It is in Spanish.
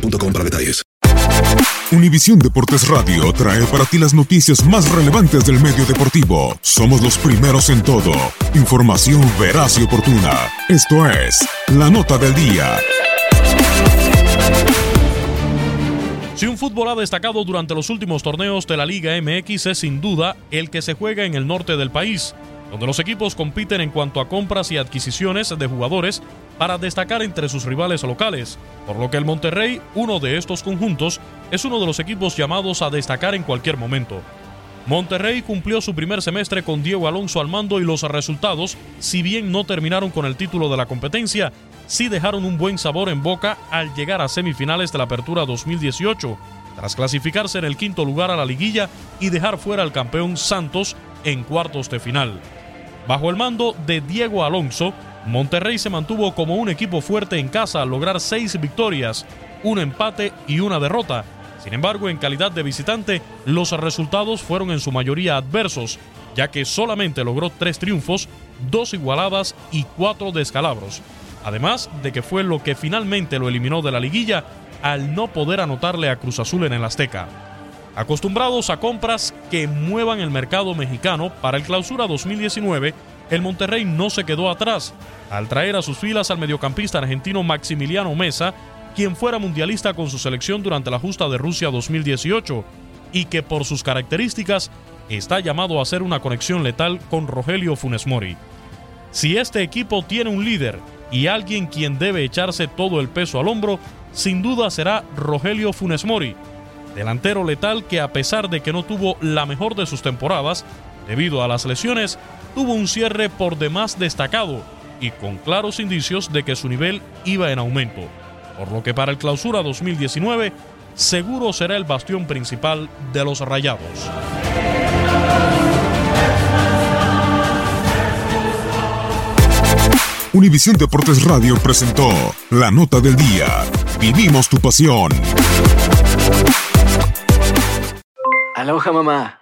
para detalles. Univisión Deportes Radio trae para ti las noticias más relevantes del medio deportivo. Somos los primeros en todo. Información veraz y oportuna. Esto es La Nota del Día. Si un fútbol ha destacado durante los últimos torneos de la Liga MX es sin duda el que se juega en el norte del país, donde los equipos compiten en cuanto a compras y adquisiciones de jugadores para destacar entre sus rivales locales, por lo que el Monterrey, uno de estos conjuntos, es uno de los equipos llamados a destacar en cualquier momento. Monterrey cumplió su primer semestre con Diego Alonso al mando y los resultados, si bien no terminaron con el título de la competencia, sí dejaron un buen sabor en boca al llegar a semifinales de la Apertura 2018, tras clasificarse en el quinto lugar a la liguilla y dejar fuera al campeón Santos en cuartos de final. Bajo el mando de Diego Alonso, Monterrey se mantuvo como un equipo fuerte en casa al lograr seis victorias, un empate y una derrota. Sin embargo, en calidad de visitante, los resultados fueron en su mayoría adversos, ya que solamente logró tres triunfos, dos igualadas y cuatro descalabros. Además de que fue lo que finalmente lo eliminó de la liguilla al no poder anotarle a Cruz Azul en el Azteca. Acostumbrados a compras que muevan el mercado mexicano para el clausura 2019, el Monterrey no se quedó atrás al traer a sus filas al mediocampista argentino Maximiliano Mesa, quien fuera mundialista con su selección durante la justa de Rusia 2018 y que por sus características está llamado a hacer una conexión letal con Rogelio Funes Mori. Si este equipo tiene un líder y alguien quien debe echarse todo el peso al hombro, sin duda será Rogelio Funes Mori, delantero letal que a pesar de que no tuvo la mejor de sus temporadas, debido a las lesiones, tuvo un cierre por demás destacado y con claros indicios de que su nivel iba en aumento, por lo que para el clausura 2019 seguro será el bastión principal de los Rayados. Univisión Deportes Radio presentó La Nota del Día. Vivimos tu pasión. Aloha mamá.